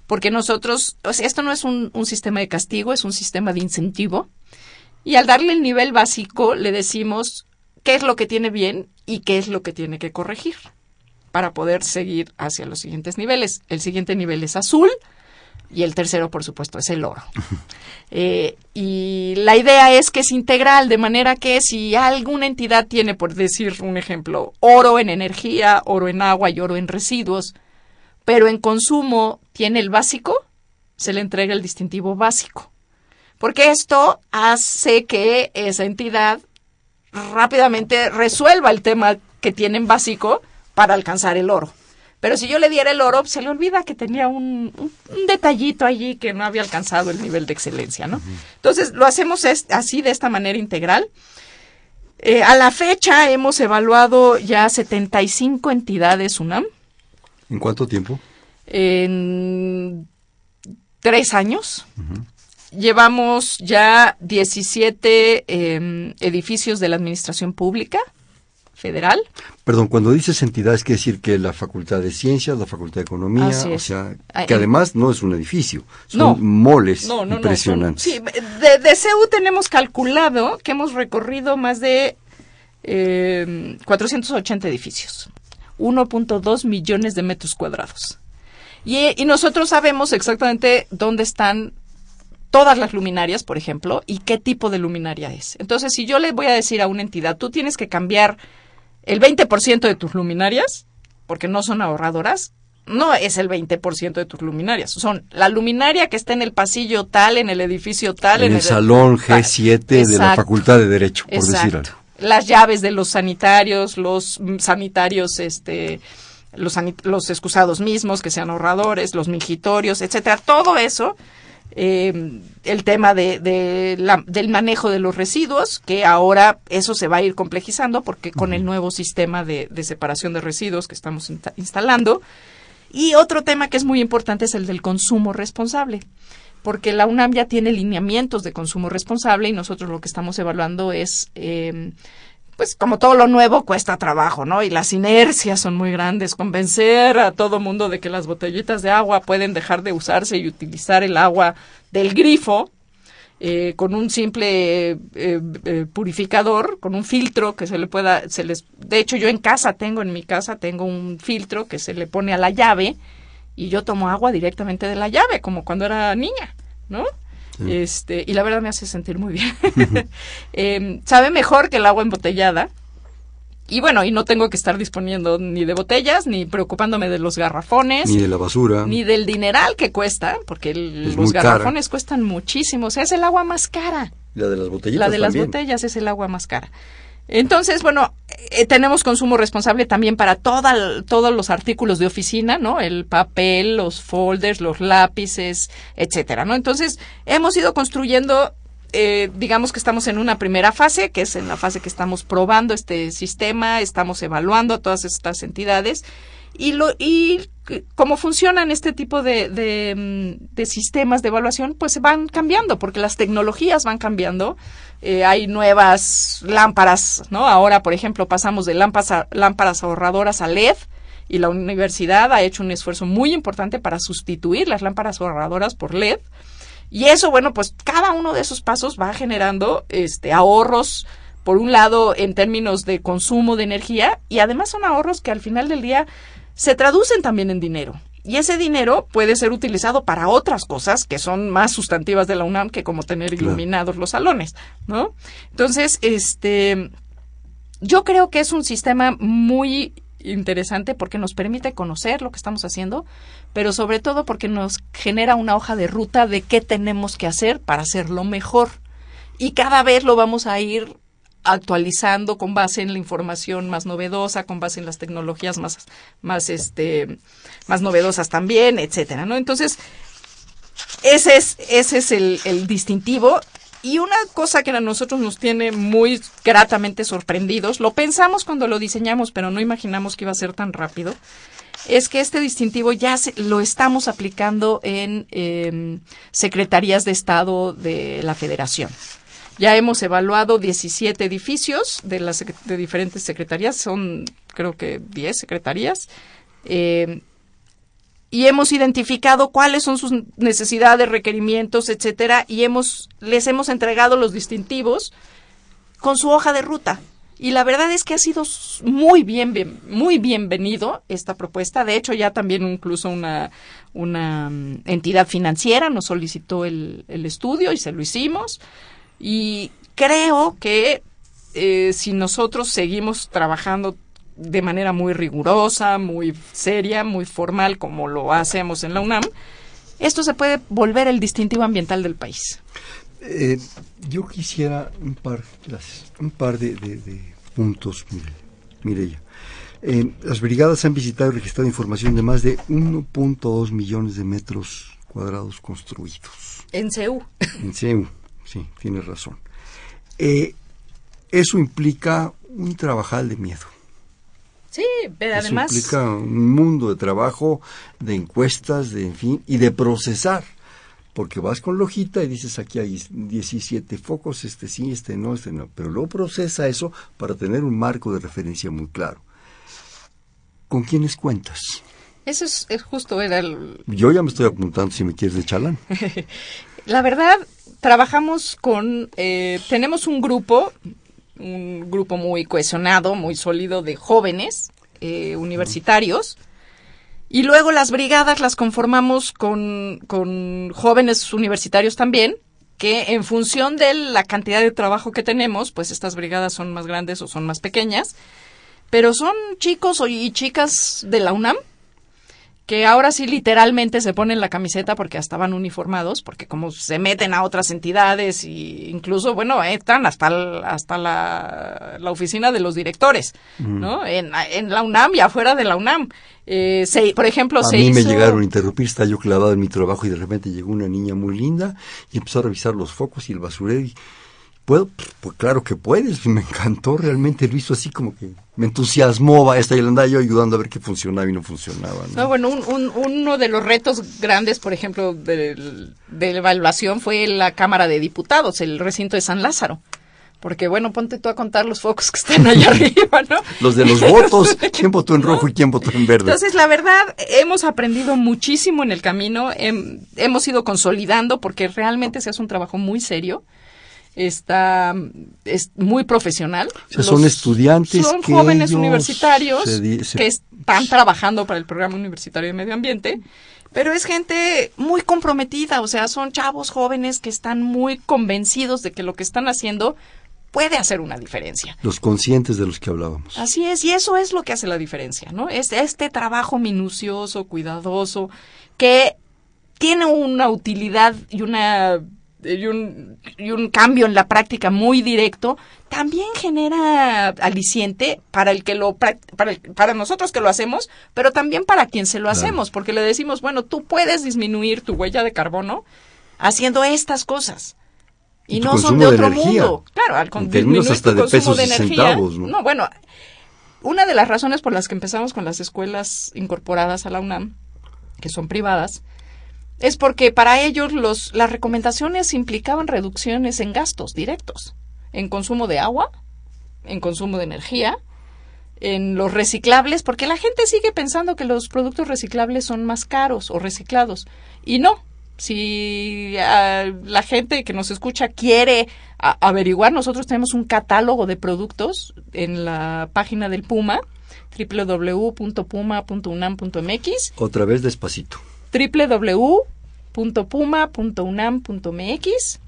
porque nosotros, o sea, esto no es un, un sistema de castigo, es un sistema de incentivo. Y al darle el nivel básico, le decimos qué es lo que tiene bien y qué es lo que tiene que corregir para poder seguir hacia los siguientes niveles. El siguiente nivel es azul y el tercero, por supuesto, es el oro. Eh, y la idea es que es integral, de manera que si alguna entidad tiene, por decir un ejemplo, oro en energía, oro en agua y oro en residuos, pero en consumo tiene el básico, se le entrega el distintivo básico. Porque esto hace que esa entidad rápidamente resuelva el tema que tiene en básico para alcanzar el oro. Pero si yo le diera el oro, se le olvida que tenía un, detallito allí que no había alcanzado el nivel de excelencia, ¿no? Entonces, lo hacemos así, de esta manera integral. Eh, a la fecha hemos evaluado ya 75 entidades UNAM. ¿En cuánto tiempo? En tres años. Llevamos ya 17 em, edificios de la administración pública federal. Perdón, cuando dices entidades, quiere decir que la Facultad de Ciencias, la Facultad de Economía, o sea, que además no es un edificio, son moles impresionantes. sí, de, de, CEU tenemos calculado que hemos recorrido más de eh, 480 edificios, 1.2 millones de metros cuadrados. Y, y nosotros sabemos exactamente dónde están todas las luminarias, por ejemplo, y qué tipo de luminaria es. Entonces, si yo le voy a decir a una entidad, tú tienes que cambiar el 20% de tus luminarias, porque no son ahorradoras, no es el 20% de tus luminarias, son la luminaria que está en el pasillo tal, en el edificio tal, en, el, salón G7 de la Facultad de Derecho, por decir algo. Las llaves de los sanitarios, los sanitarios, este, los, los excusados mismos, que sean ahorradores, los mingitorios, etcétera, todo eso eh, el tema de, del manejo de los residuos, que ahora eso se va a ir complejizando porque con el nuevo sistema de, separación de residuos que estamos instalando. Y otro tema que es muy importante es el del consumo responsable, porque la UNAM ya tiene lineamientos de consumo responsable y nosotros lo que estamos evaluando es eh, pues como todo lo nuevo cuesta trabajo, ¿no? Y las inercias son muy grandes. Convencer a todo mundo de que las botellitas de agua pueden dejar de usarse y utilizar el agua del grifo eh, con un simple eh, eh, purificador, con un filtro que se le pueda, se les, de hecho yo en casa tengo, en mi casa tengo un filtro que se le pone a la llave y yo tomo agua directamente de la llave, como cuando era niña, ¿no? Este, y la verdad me hace sentir muy bien. Em, sabe mejor que el agua embotellada. Y bueno, y no tengo que estar disponiendo ni de botellas, ni preocupándome de los garrafones. Ni de la basura. Ni del dineral que cuesta, porque los garrafones cuestan muchísimo. O sea, es el agua más cara. La de las botellas. La de las botellas es el agua más cara. Entonces, bueno, eh, tenemos consumo responsable también para todos los artículos de oficina, ¿no? El papel, los folders, los lápices, etcétera, ¿no? Entonces, hemos ido construyendo, eh, digamos que estamos en una primera fase, que es en la fase que estamos probando este sistema, estamos evaluando a todas estas entidades y lo y cómo funcionan este tipo de, de, mm, de sistemas de evaluación, pues van cambiando, porque las tecnologías van cambiando eh, hay nuevas lámparas, ¿no? Ahora, por ejemplo, pasamos de lámparas, lámparas ahorradoras a LED y la universidad ha hecho un esfuerzo muy importante para sustituir las lámparas ahorradoras por LED. Y eso, bueno, pues cada uno de esos pasos va generando este ahorros, por un lado, en términos de consumo de energía, y además son ahorros que al final del día se traducen también en dinero. Y ese dinero puede ser utilizado para otras cosas que son más sustantivas de la UNAM que como tener iluminados los salones, ¿no? Entonces, este, yo creo que es un sistema muy interesante porque nos permite conocer lo que estamos haciendo, pero sobre todo porque nos genera una hoja de ruta de qué tenemos que hacer para hacerlo mejor. Y cada vez lo vamos a ir actualizando con base en la información más novedosa, con base en las tecnologías más, más, este, más novedosas también, etcétera, ¿no? Entonces, ese es, ese es el, distintivo. Y una cosa que a nosotros nos tiene muy gratamente sorprendidos, lo pensamos cuando lo diseñamos, pero no imaginamos que iba a ser tan rápido, es que este distintivo ya se, lo estamos aplicando en eh, secretarías de Estado de la Federación. Ya hemos evaluado 17 edificios de las de diferentes secretarías, son creo que 10 secretarías. Eh, y hemos identificado cuáles son sus necesidades, requerimientos, etcétera, y hemos les hemos entregado los distintivos con su hoja de ruta. Y la verdad es que ha sido muy bien, muy bienvenido esta propuesta. De hecho, ya también incluso una, una mm, entidad financiera nos solicitó el, el estudio y se lo hicimos. Y creo que eh, si nosotros seguimos trabajando de manera muy rigurosa, muy seria, muy formal, como lo hacemos en la UNAM, esto se puede volver el distintivo ambiental del país. Eh, yo quisiera un par, un par de, puntos, Mireya. Eh, las brigadas han visitado y registrado información de más de 1.2 millones de metros cuadrados construidos. En CEU. En CEU sí, tienes razón. Eh, eso implica un trabajal de miedo. Sí, pero además... Eso implica un mundo de trabajo, de encuestas, de en fin, y de procesar. Porque vas con lojita y dices, aquí hay 17 focos, este sí, este no, este no. Pero luego procesa eso para tener un marco de referencia muy claro. ¿Con quiénes cuentas? Eso es, justo, era el... Yo ya me estoy apuntando si me quieres de chalán. La verdad, trabajamos con, eh, tenemos un grupo, un grupo muy cohesionado, muy sólido de jóvenes eh, universitarios. Y luego las brigadas las conformamos con, con jóvenes universitarios también, que en función de la cantidad de trabajo que tenemos, pues estas brigadas son más grandes o son más pequeñas, pero son chicos y chicas de la UNAM que ahora sí literalmente se ponen la camiseta porque hasta van uniformados, porque como se meten a otras entidades y incluso, bueno, entran hasta, el- hasta la, la oficina de los directores, ¿no? En, en la UNAM y afuera de la UNAM. Eh, se- por ejemplo, A se mí me llegaron a interrumpir, estaba yo clavado en mi trabajo y de repente llegó una niña muy linda y empezó a revisar los focos y el basurero y ¿puedo? Pues claro que puedes, me encantó realmente, lo hizo así como que me entusiasmó, va, esta y le andaba yo ayudando a ver qué funcionaba y no funcionaba. ¿no? No, bueno, un- un- uno de los retos grandes, por ejemplo, de, la evaluación fue la Cámara de Diputados, el recinto de San Lázaro. Porque, bueno, ponte tú a contar los focos que están allá arriba, ¿no? Los de los votos, quién votó en rojo y quién votó en verde. Entonces, la verdad, hemos aprendido muchísimo en el camino, hem- hemos ido consolidando porque realmente se hace un trabajo muy serio, está es muy profesional. O sea, son estudiantes son que jóvenes universitarios se di- se- que están trabajando para el programa universitario de medio ambiente. Pero es gente muy comprometida, o sea, son chavos jóvenes que están muy convencidos de que lo que están haciendo puede hacer una diferencia. los conscientes de los que hablábamos. Así es, y eso es lo que hace la diferencia, ¿no? Es este trabajo minucioso, cuidadoso, que tiene una utilidad y una y un, y un cambio en la práctica muy directo, también genera aliciente para el que lo para, el- para nosotros que lo hacemos, pero también para quien se lo Claro. hacemos, porque le decimos, bueno, tú puedes disminuir tu huella de carbono haciendo estas cosas. Y, no son de otro mundo. Claro, al con- disminuir hasta tu de consumo pesos de energía. centavos, ¿no? bueno, una de las razones por las que empezamos con las escuelas incorporadas a la UNAM, que son privadas, es porque para ellos los, las recomendaciones implicaban reducciones en gastos directos, en consumo de agua, en consumo de energía, en los reciclables, porque la gente sigue pensando que los productos reciclables son más caros o reciclados. Y no. Si ah, la gente que nos escucha quiere averiguar, nosotros tenemos un catálogo de productos en la página del Puma, www.puma.unam.mx Otra vez despacito. www.puma.unam.mx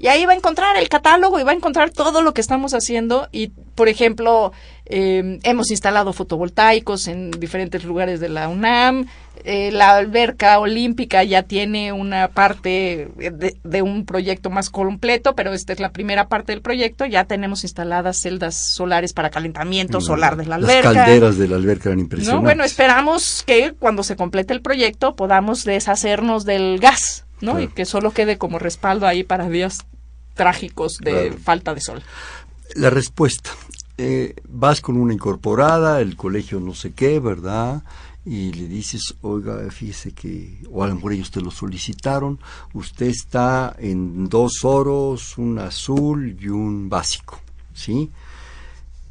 y ahí va a encontrar el catálogo y va a encontrar todo lo que estamos haciendo. Y por ejemplo eh, hemos instalado fotovoltaicos en diferentes lugares de la UNAM eh, la alberca olímpica ya tiene una parte de, de un proyecto más completo pero esta es la primera parte del proyecto ya tenemos instaladas celdas solares para calentamiento solar de la alberca Las calderas de la alberca eran no, impresionantes. bueno, esperamos que cuando se complete el proyecto podamos deshacernos del gas, ¿no? Claro. Y que solo quede como respaldo ahí para días trágicos de Claro. falta de sol. La respuesta. Eh, vas con una incorporada, el colegio no sé qué, ¿verdad? Y le dices, oiga, fíjese que, o a lo mejor ellos te lo solicitaron, usted está en dos oros, un azul y un básico, ¿sí?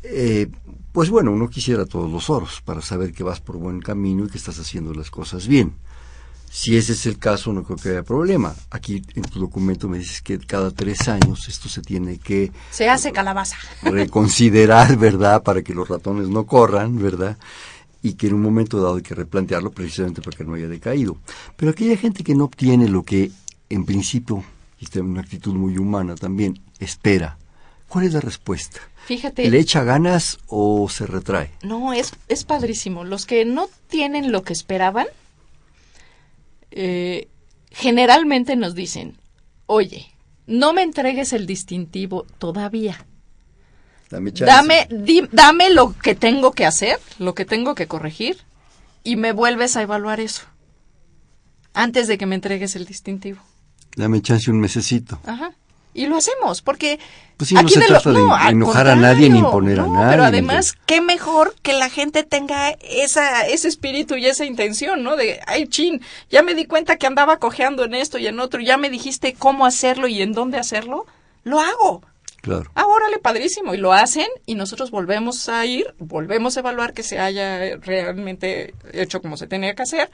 Eh, pues bueno, uno quisiera todos los oros para saber que vas por buen camino y que estás haciendo las cosas bien. Si ese es el caso, no creo que haya problema. Aquí en tu documento me dices que cada tres años esto se tiene que Se hace calabaza. reconsiderar, ¿verdad? Para que los ratones no corran, ¿verdad? Y que en un momento dado hay que replantearlo precisamente para que no haya decaído. Pero aquella gente que no obtiene lo que en principio, y está en una actitud muy humana también, espera, ¿cuál es la respuesta? Fíjate. ¿Le echa ganas o se retrae? No, es, es padrísimo. Los que no tienen lo que esperaban, eh, generalmente nos dicen, oye, no me entregues el distintivo todavía. Dame chance. Dame, di- dame lo que tengo que hacer, lo que tengo que corregir, y me vuelves a evaluar eso. Antes de que me entregues el distintivo. Dame chance un mesecito. Ajá. Y lo hacemos, porque Pues sí, no se de trata de enojar a nadie ni imponer a no, nadie, Pero además, de- qué mejor que la gente tenga esa, ese espíritu y esa intención, ¿no? De, ay, chin, ya me di cuenta que andaba cojeando en esto y en otro, ya me dijiste cómo hacerlo y en dónde hacerlo, lo hago. Claro. Ah, órale, padrísimo. Y lo hacen y nosotros volvemos a ir, volvemos a evaluar que se haya realmente hecho como se tenía que hacer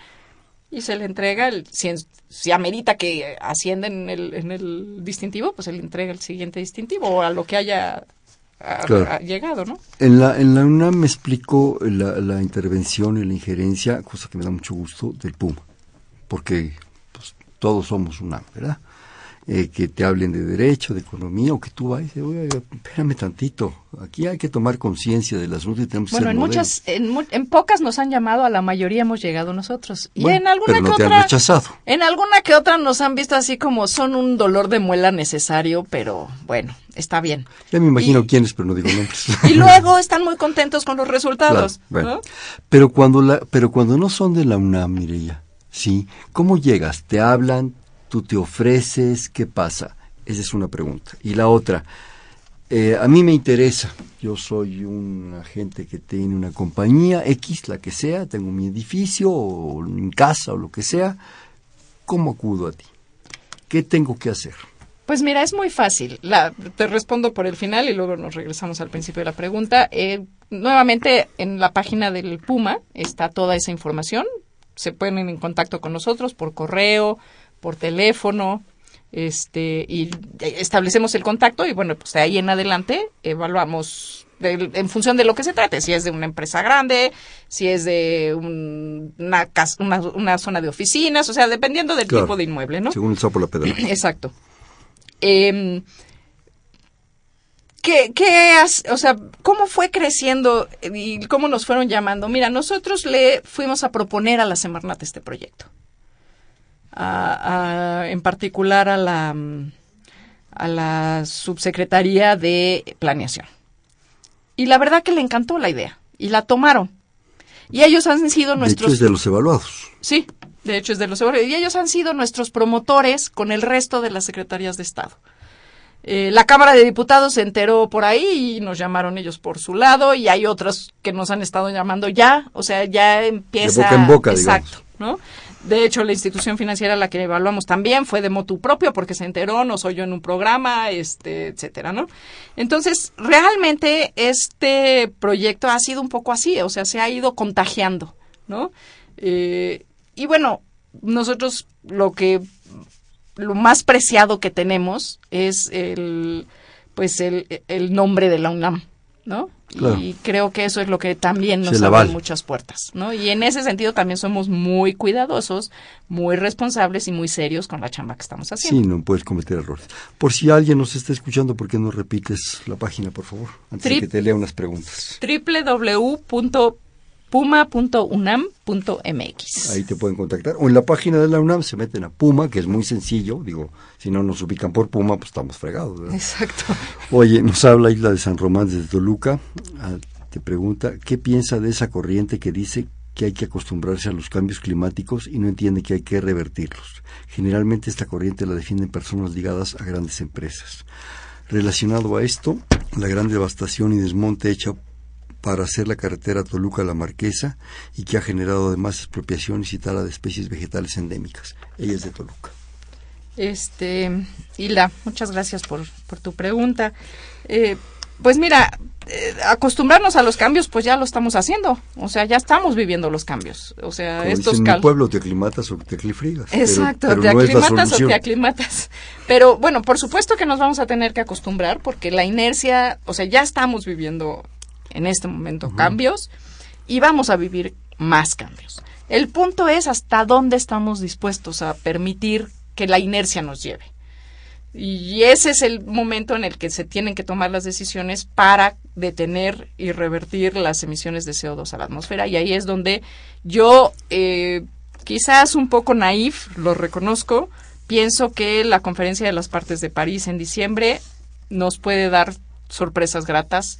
y se le entrega, el, si, en- si amerita que ascienda en el, en el distintivo, pues se le entrega el siguiente distintivo o a lo que haya a- Claro. a- llegado, ¿no? En la, en la UNAM me explicó la, la intervención y la injerencia, cosa que me da mucho gusto, del Puma, porque pues, todos somos UNAM, ¿verdad? Eh, que te hablen de derecho, de economía, o que tú vayas y dices, "Oiga, espérame tantito, aquí hay que tomar conciencia del asunto y tenemos que Bueno, ser en modelos". muchas, en, en pocas nos han llamado, a la mayoría hemos llegado nosotros. Y Bueno, en alguna pero no que te han otra, rechazado. en alguna que otra nos han visto así como son un dolor de muela necesario, pero bueno, está bien. Ya me imagino Y- quiénes, pero no digo nombres. Y luego están muy contentos con los resultados. Claro, bueno. ¿no? Pero cuando la, pero cuando no son de la UNAM, Mireya, ¿sí? ¿Cómo llegas? ¿Te hablan? ¿Tú te ofreces? ¿Qué pasa? Esa es una pregunta. Y la otra, eh, a mí me interesa. Yo soy un agente que tiene una compañía X, la que sea, tengo mi edificio o en casa o lo que sea. ¿Cómo acudo a ti? ¿Qué tengo que hacer? Pues mira, es muy fácil. La, te respondo por el final y luego nos regresamos al principio de la pregunta. Eh, nuevamente, en la página del Puma está toda esa información. Se ponen en contacto con nosotros por correo, por teléfono, este, y establecemos el contacto y bueno, pues de ahí en adelante evaluamos en función de lo que se trate, si es de una empresa grande, si es de un- una, una, una zona de oficinas, o sea, dependiendo del Claro. tipo de inmueble, ¿no? Según el sapo la pedra. Exacto. Em, ¿qué, qué has- o sea, cómo fue creciendo y cómo nos fueron llamando? Mira, nosotros le fuimos a proponer a la Semarnat este proyecto. A- a- en particular a la, a la subsecretaría de planeación. Y la verdad que le encantó la idea y la tomaron. Y ellos han sido De nuestros hecho, es de los evaluados. Sí, de hecho es de los seguros. Y ellos han sido nuestros promotores con el resto de las secretarías de Estado. Eh, la Cámara de Diputados se enteró por ahí y nos llamaron ellos por su lado y hay otros que nos han estado llamando ya, o sea, ya empieza... boca en boca, Exacto, ¿no? De hecho, la institución financiera a la que evaluamos también fue de motu propio porque se enteró, nos oyó en un programa, este, etcétera, ¿no? Entonces, realmente este proyecto ha sido un poco así, o sea, se ha ido contagiando, ¿no? Eh, y bueno, nosotros lo que lo más preciado que tenemos es el pues el, el nombre de la UNAM, ¿no? Claro. Y creo que eso es lo que también nos abre muchas puertas, ¿no? Y en ese sentido también somos muy cuidadosos, muy responsables y muy serios con la chamba que estamos haciendo. Sí, no puedes cometer errores. Por si alguien nos está escuchando, ¿por qué no repites la página, por favor? Antes de que te lea unas preguntas. www.puma.unam.mx. Ahí te pueden contactar. O en la página de la UNAM se meten a Puma, que es muy sencillo. Digo, si no nos ubican por Puma, pues estamos fregados. ¿verdad? Exacto. Oye, nos habla Isla de San Román desde Toluca. Ah, te pregunta, ¿qué piensa de esa corriente que dice que hay que acostumbrarse a los cambios climáticos y no entiende que hay que revertirlos? Generalmente esta corriente la defienden personas ligadas a grandes empresas. Relacionado a esto, la gran devastación y desmonte hecha para hacer la carretera Toluca-La Marquesa y que ha generado además expropiaciones y tala de especies vegetales endémicas. Ella es de Toluca. Este, Hilda, muchas gracias por, por tu pregunta. Eh, pues mira, eh, acostumbrarnos a los cambios, pues ya lo estamos haciendo. O sea, ya estamos viviendo los cambios. O sea, Como estos dicen en mi cal- pueblo, te aclimatas o te Exacto, pero te no aclimatas o te aclimatas. Pero bueno, por supuesto que nos vamos a tener que acostumbrar porque la inercia, o sea, ya estamos viviendo en este momento cambios y vamos a vivir más cambios. El punto es hasta dónde estamos dispuestos a permitir que la inercia nos lleve. Y ese es el momento en el que se tienen que tomar las decisiones para detener y revertir las emisiones de CO2 a la atmósfera. Y ahí es donde yo, eh, quizás un poco naif, lo reconozco, pienso que la conferencia de las partes de París en diciembre nos puede dar sorpresas gratas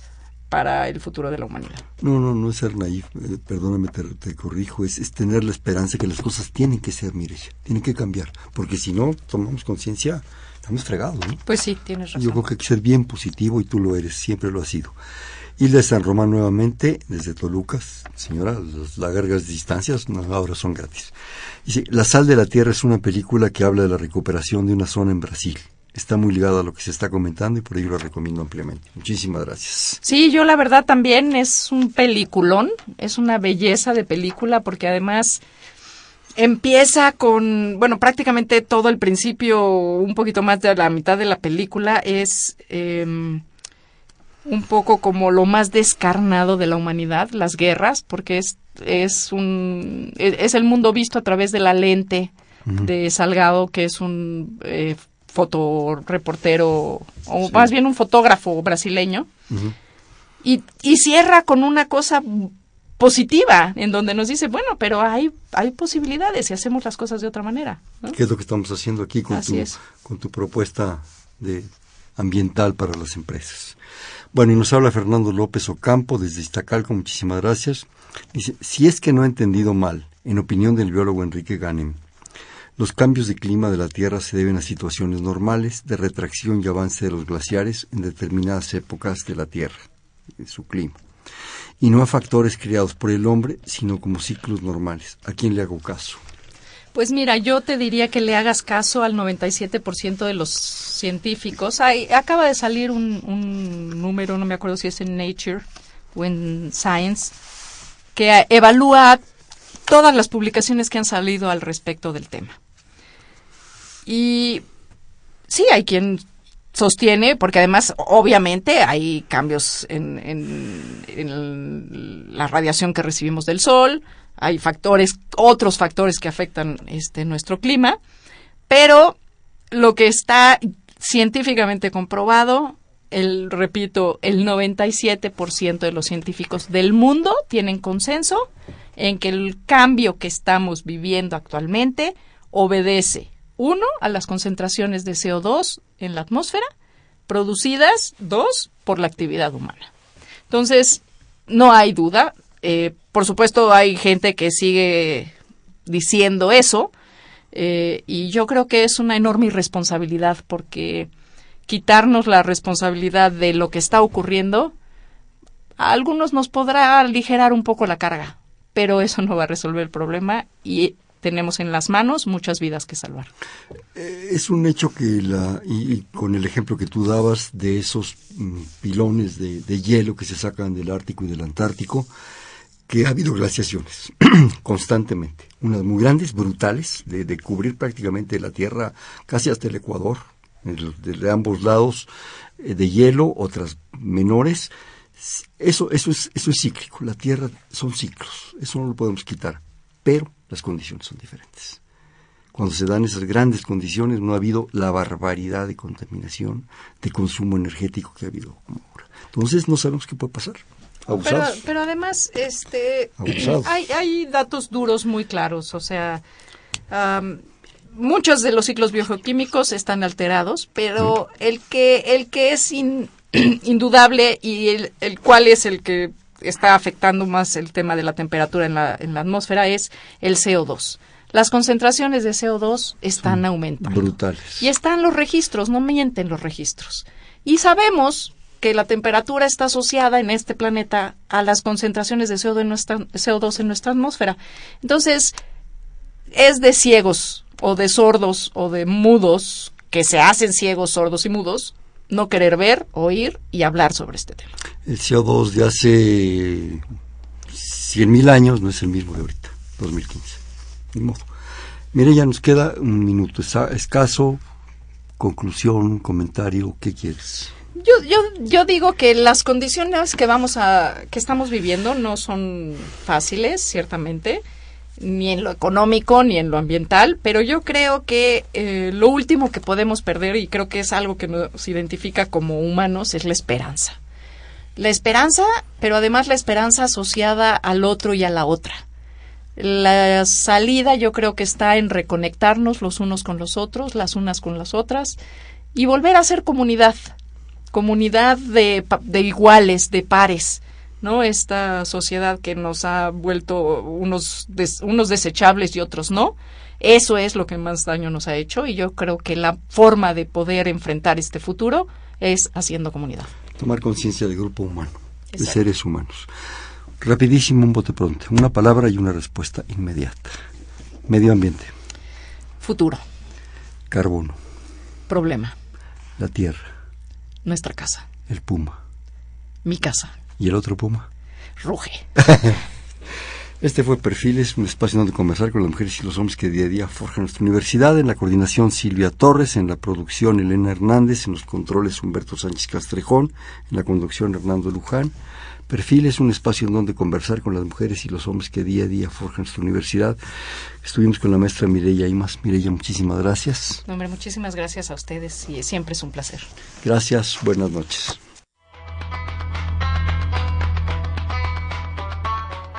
para el futuro de la humanidad. No, no, no es ser naif, eh, perdóname, te, te corrijo, es, es tener la esperanza que las cosas tienen que ser, Mireya, tienen que cambiar, porque si no tomamos conciencia, estamos fregados, ¿no? Pues sí, tienes razón. Yo creo que hay que ser bien positivo y tú lo eres, siempre lo has sido. Isla de San Román nuevamente, desde Toluca, señora, las largas distancias no, ahora son gratis. Dice, La sal de la tierra es una película que habla de la recuperación de una zona en Brasil. Está muy ligada a lo que se está comentando y por ello lo recomiendo ampliamente. Muchísimas gracias. Sí, yo la verdad también es un peliculón, es una belleza de película porque además empieza con, bueno, prácticamente todo el principio, un poquito más de la mitad de la película es eh, un poco como lo más descarnado de la humanidad, las guerras, porque es, es un, es, es el mundo visto a través de la lente de Salgado, que es un eh, fotoreportero, o más bien un fotógrafo brasileño, y, y cierra con una cosa positiva, en donde nos dice, bueno, pero hay, hay posibilidades si hacemos las cosas de otra manera. ¿no? ¿Qué es lo que estamos haciendo aquí con, Así tu, es. con tu propuesta de ambiental para las empresas? Bueno, y nos habla Fernando López Ocampo desde Iztacalco, muchísimas gracias. Dice, si es que no he entendido mal, en opinión del biólogo Enrique Ganem, los cambios de clima de la Tierra se deben a situaciones normales de retracción y avance de los glaciares en determinadas épocas de la Tierra, de su clima, y no a factores creados por el hombre, sino como ciclos normales. ¿A quién le hago caso? Pues mira, yo te diría que le hagas caso al 97% de los científicos. Hay, acaba de salir un, un número, no me acuerdo si es en Nature o en Science, que evalúa todas las publicaciones que han salido al respecto del tema. Y sí, hay quien sostiene, porque además obviamente hay cambios en, la radiación que recibimos del sol, hay factores, otros factores que afectan este nuestro clima, pero lo que está científicamente comprobado, el repito, el 97% de los científicos del mundo tienen consenso en que el cambio que estamos viviendo actualmente obedece, uno, a las concentraciones de CO2 en la atmósfera, producidas, dos, por la actividad humana. Entonces, no hay duda. eh, por supuesto, hay gente que sigue diciendo eso, eh, y yo creo que es una enorme irresponsabilidad porque quitarnos la responsabilidad de lo que está ocurriendo, a algunos nos podrá aligerar un poco la carga, pero eso no va a resolver el problema y tenemos en las manos muchas vidas que salvar. Eh, Es un hecho que la, y, con el ejemplo que tú dabas de esos mm, pilones de, de hielo que se sacan del Ártico y del Antártico, que ha habido glaciaciones constantemente, unas muy grandes, brutales, de, de cubrir prácticamente la Tierra casi hasta el Ecuador, de ambos lados, eh, de hielo, otras menores. Eso, eso, es, eso es cíclico, la Tierra son ciclos, eso no lo podemos quitar, pero las condiciones son diferentes cuando se dan esas grandes condiciones no ha habido la barbaridad de contaminación, de consumo energético que ha habido como ahora. Entonces no sabemos qué puede pasar. Pero, Abusados. pero además, este, hay, hay datos duros muy claros. O sea, muchos de los ciclos biogeoquímicos están alterados, pero el que el que es in- indudable y el, el cual es el que está afectando más el tema de la temperatura en la, en la atmósfera es el CO2. Las concentraciones de CO2 están aumentando. brutales. Y están los registros, no mienten los registros. Y sabemos que la temperatura está asociada en este planeta a las concentraciones de CO2 en nuestra, CO2 en nuestra atmósfera. Entonces, es de ciegos o de sordos o de mudos que se hacen ciegos, sordos y mudos no querer ver, oír y hablar sobre este tema. El CO2 de hace 100.000 años no es el mismo de ahorita, 2015. Ni modo. Mire, ya nos queda un minuto escaso. Conclusión, comentario, ¿qué quieres? Yo, yo, yo digo que las condiciones que vamos a, que estamos viviendo no son fáciles, ciertamente, ni en lo económico ni en lo ambiental, pero yo creo que eh, lo último que podemos perder, y creo que es algo que nos identifica como humanos, es la esperanza. La esperanza, pero además la esperanza asociada al otro y a la otra. La salida yo creo que está en reconectarnos los unos con los otros, las unas con las otras, y volver a ser comunidad, comunidad de, de iguales, de pares, ¿no? Esta sociedad que nos ha vuelto unos, des- unos desechables y otros no. Eso es lo que más daño nos ha hecho y yo creo que la forma de poder enfrentar este futuro es haciendo comunidad. Tomar conciencia del grupo humano, de seres humanos. Rapidísimo, un bote pronto. Una palabra y una respuesta inmediata. Medio ambiente, Futuro, carbono, problema, la tierra, nuestra casa, el puma. mi casa, ¿Y el otro puma? ruge. Este fue Perfiles, un espacio donde conversar con las mujeres y los hombres que día a día forjan nuestra universidad. En la coordinación Silvia Torres, en la producción Elena Hernández, en los controles Humberto Sánchez Castrejón, en la conducción Hernando Luján. Perfil es un espacio en donde conversar con las mujeres y los hombres que día a día forjan nuestra universidad. Estuvimos con la maestra Mireya Imas. Mireya, muchísimas gracias. hombre, muchísimas gracias a ustedes y siempre es un placer. Gracias, buenas noches.